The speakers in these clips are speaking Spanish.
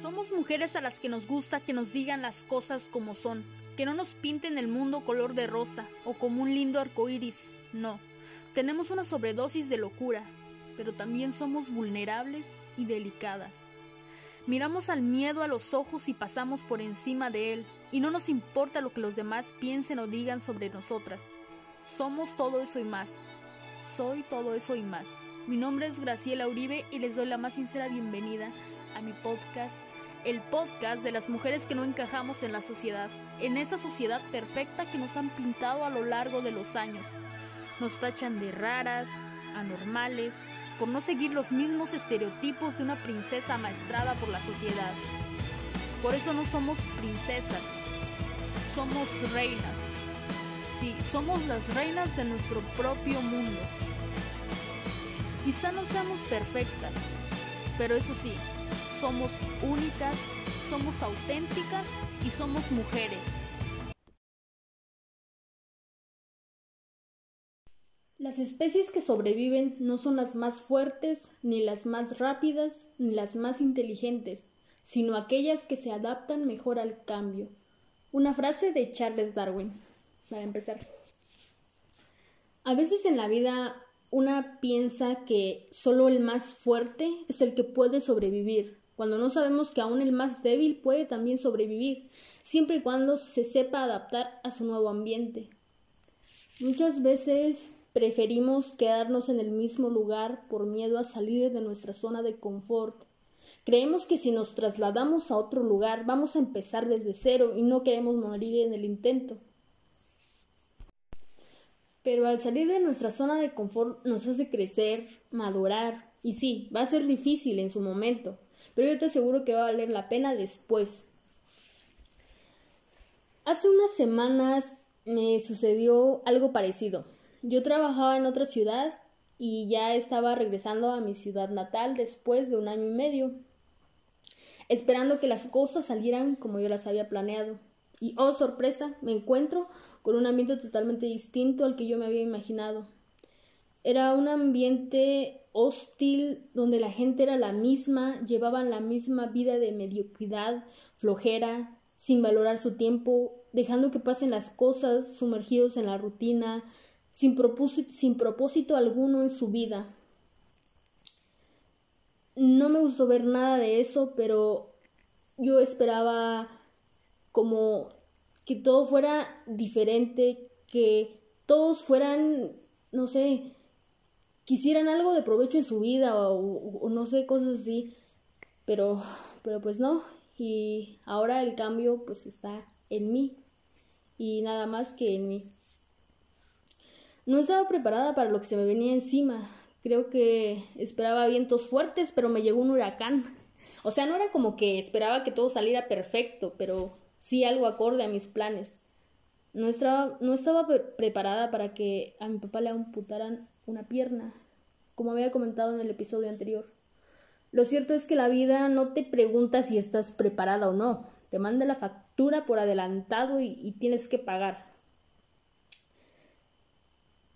Somos mujeres a las que nos gusta que nos digan las cosas como son, que no nos pinten el mundo color de rosa o como un lindo arco iris. No, tenemos una sobredosis de locura, pero también somos vulnerables y delicadas. Miramos al miedo a los ojos y pasamos por encima de él, y no nos importa lo que los demás piensen o digan sobre nosotras. Somos todo eso y más. Soy todo eso y más. Mi nombre es Graciela Uribe y les doy la más sincera bienvenida a mi podcast el podcast de las mujeres que no encajamos en la sociedad, en esa sociedad perfecta que nos han pintado a lo largo de los años. Nos tachan de raras, anormales, por no seguir los mismos estereotipos de una princesa amaestrada por la sociedad. Por eso no somos princesas, somos reinas. Sí, somos las reinas de nuestro propio mundo. Quizá no seamos perfectas, pero eso sí, somos únicas, somos auténticas y somos mujeres. Las especies que sobreviven no son las más fuertes, ni las más rápidas, ni las más inteligentes, sino aquellas que se adaptan mejor al cambio. Una frase de Charles Darwin, para empezar. A veces en la vida una piensa que solo el más fuerte es el que puede sobrevivir, cuando no sabemos que aún el más débil puede también sobrevivir, siempre y cuando se sepa adaptar a su nuevo ambiente. Muchas veces preferimos quedarnos en el mismo lugar por miedo a salir de nuestra zona de confort. Creemos que si nos trasladamos a otro lugar vamos a empezar desde cero y no queremos morir en el intento. Pero al salir de nuestra zona de confort nos hace crecer, madurar, y sí, va a ser difícil en su momento, pero yo te aseguro que va a valer la pena después. Hace unas semanas me sucedió algo parecido. Yo trabajaba en otra ciudad y ya estaba regresando a mi ciudad natal después de un año y medio, esperando que las cosas salieran como yo las había planeado. Y oh sorpresa, me encuentro con un ambiente totalmente distinto al que yo me había imaginado. Era un ambiente hostil donde la gente era la misma, llevaban la misma vida de mediocridad, flojera, sin valorar su tiempo, dejando que pasen las cosas, sumergidos en la rutina, sin propósito, sin propósito alguno en su vida. No me gustó ver nada de eso, pero yo esperaba como que todo fuera diferente, que todos fueran, no sé, quisieran algo de provecho en su vida o, no sé, cosas así. Pero, pero pues no. Y ahora el cambio pues está en mí. Y nada más que en mí. No estaba preparada para lo que se me venía encima. Creo que esperaba vientos fuertes, pero me llegó un huracán. O sea, no era como que esperaba que todo saliera perfecto, pero sí algo acorde a mis planes. No estaba, no estaba preparada para que a mi papá le amputaran una pierna, como había comentado en el episodio anterior. Lo cierto es que la vida no te pregunta si estás preparada o no, te manda la factura por adelantado y, y tienes que pagar.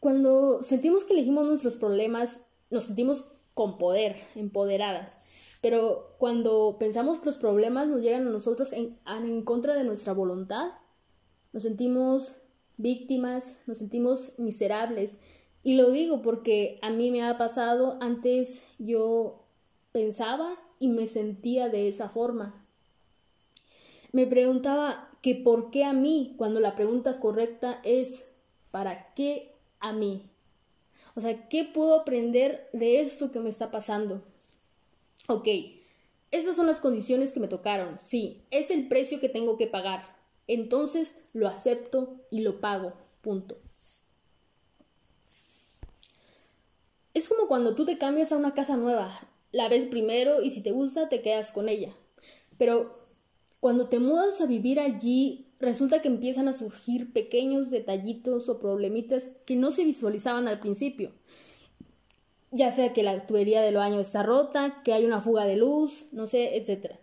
Cuando sentimos que elegimos nuestros problemas, nos sentimos con poder, empoderadas. Pero cuando pensamos que los problemas nos llegan a nosotros en, en contra de nuestra voluntad, nos sentimos víctimas, nos sentimos miserables. Y lo digo porque a mí me ha pasado, antes yo pensaba y me sentía de esa forma. Me preguntaba que por qué a mí, cuando la pregunta correcta es ¿para qué a mí? O sea, ¿qué puedo aprender de esto que me está pasando? Ok, estas son las condiciones que me tocaron. Sí, es el precio que tengo que pagar entonces lo acepto y lo pago. Punto. Es como cuando tú te cambias a una casa nueva. La ves primero y si te gusta te quedas con ella. Pero cuando te mudas a vivir allí, resulta que empiezan a surgir pequeños detallitos o problemitas que no se visualizaban al principio. Ya sea que la tubería del baño está rota, que hay una fuga de luz, no sé, etcétera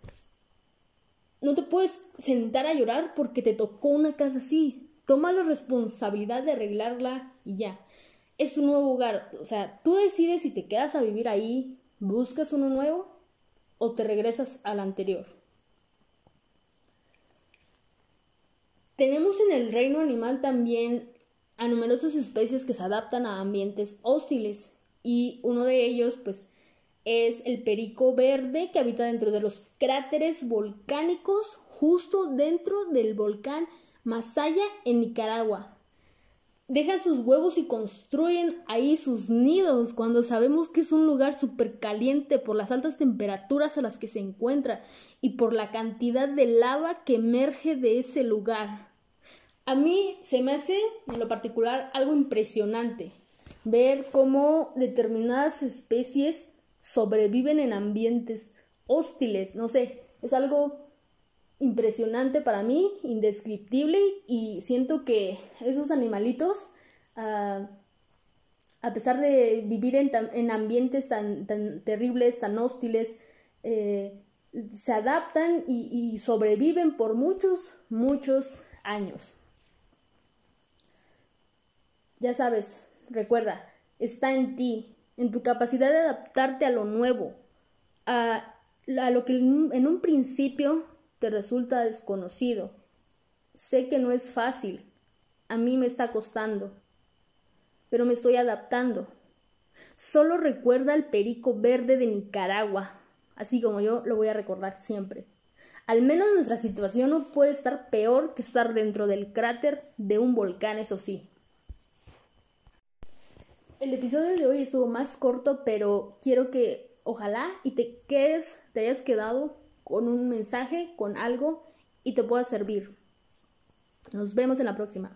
no te puedes sentar a llorar porque te tocó una casa así. Toma la responsabilidad de arreglarla y ya. Es tu nuevo hogar. O sea, tú decides si te quedas a vivir ahí, buscas uno nuevo o te regresas al anterior. Tenemos en el reino animal también a numerosas especies que se adaptan a ambientes hostiles y uno de ellos pues es el perico verde que habita dentro de los cráteres volcánicos justo dentro del volcán Masaya en Nicaragua. Dejan sus huevos y construyen ahí sus nidos cuando sabemos que es un lugar súper caliente por las altas temperaturas a las que se encuentra y por la cantidad de lava que emerge de ese lugar. A mí se me hace, en lo particular, algo impresionante ver cómo determinadas especies sobreviven en ambientes hostiles. No sé, es algo impresionante para mí, indescriptible y siento que esos animalitos, ah, a pesar de vivir en, ambientes tan, terribles, tan hostiles, eh, se adaptan y sobreviven por muchos, muchos años. Ya sabes, recuerda, está en ti, en tu capacidad de adaptarte a lo nuevo, a, lo que en un principio te resulta desconocido. Sé que no es fácil, a mí me está costando, pero me estoy adaptando. Solo recuerda el perico verde de Nicaragua, así como yo lo voy a recordar siempre. Al menos nuestra situación no puede estar peor que estar dentro del cráter de un volcán, eso sí. El episodio de hoy estuvo más corto, pero quiero que ojalá y te quedes, te hayas quedado con un mensaje, con algo y te pueda servir. Nos vemos en la próxima.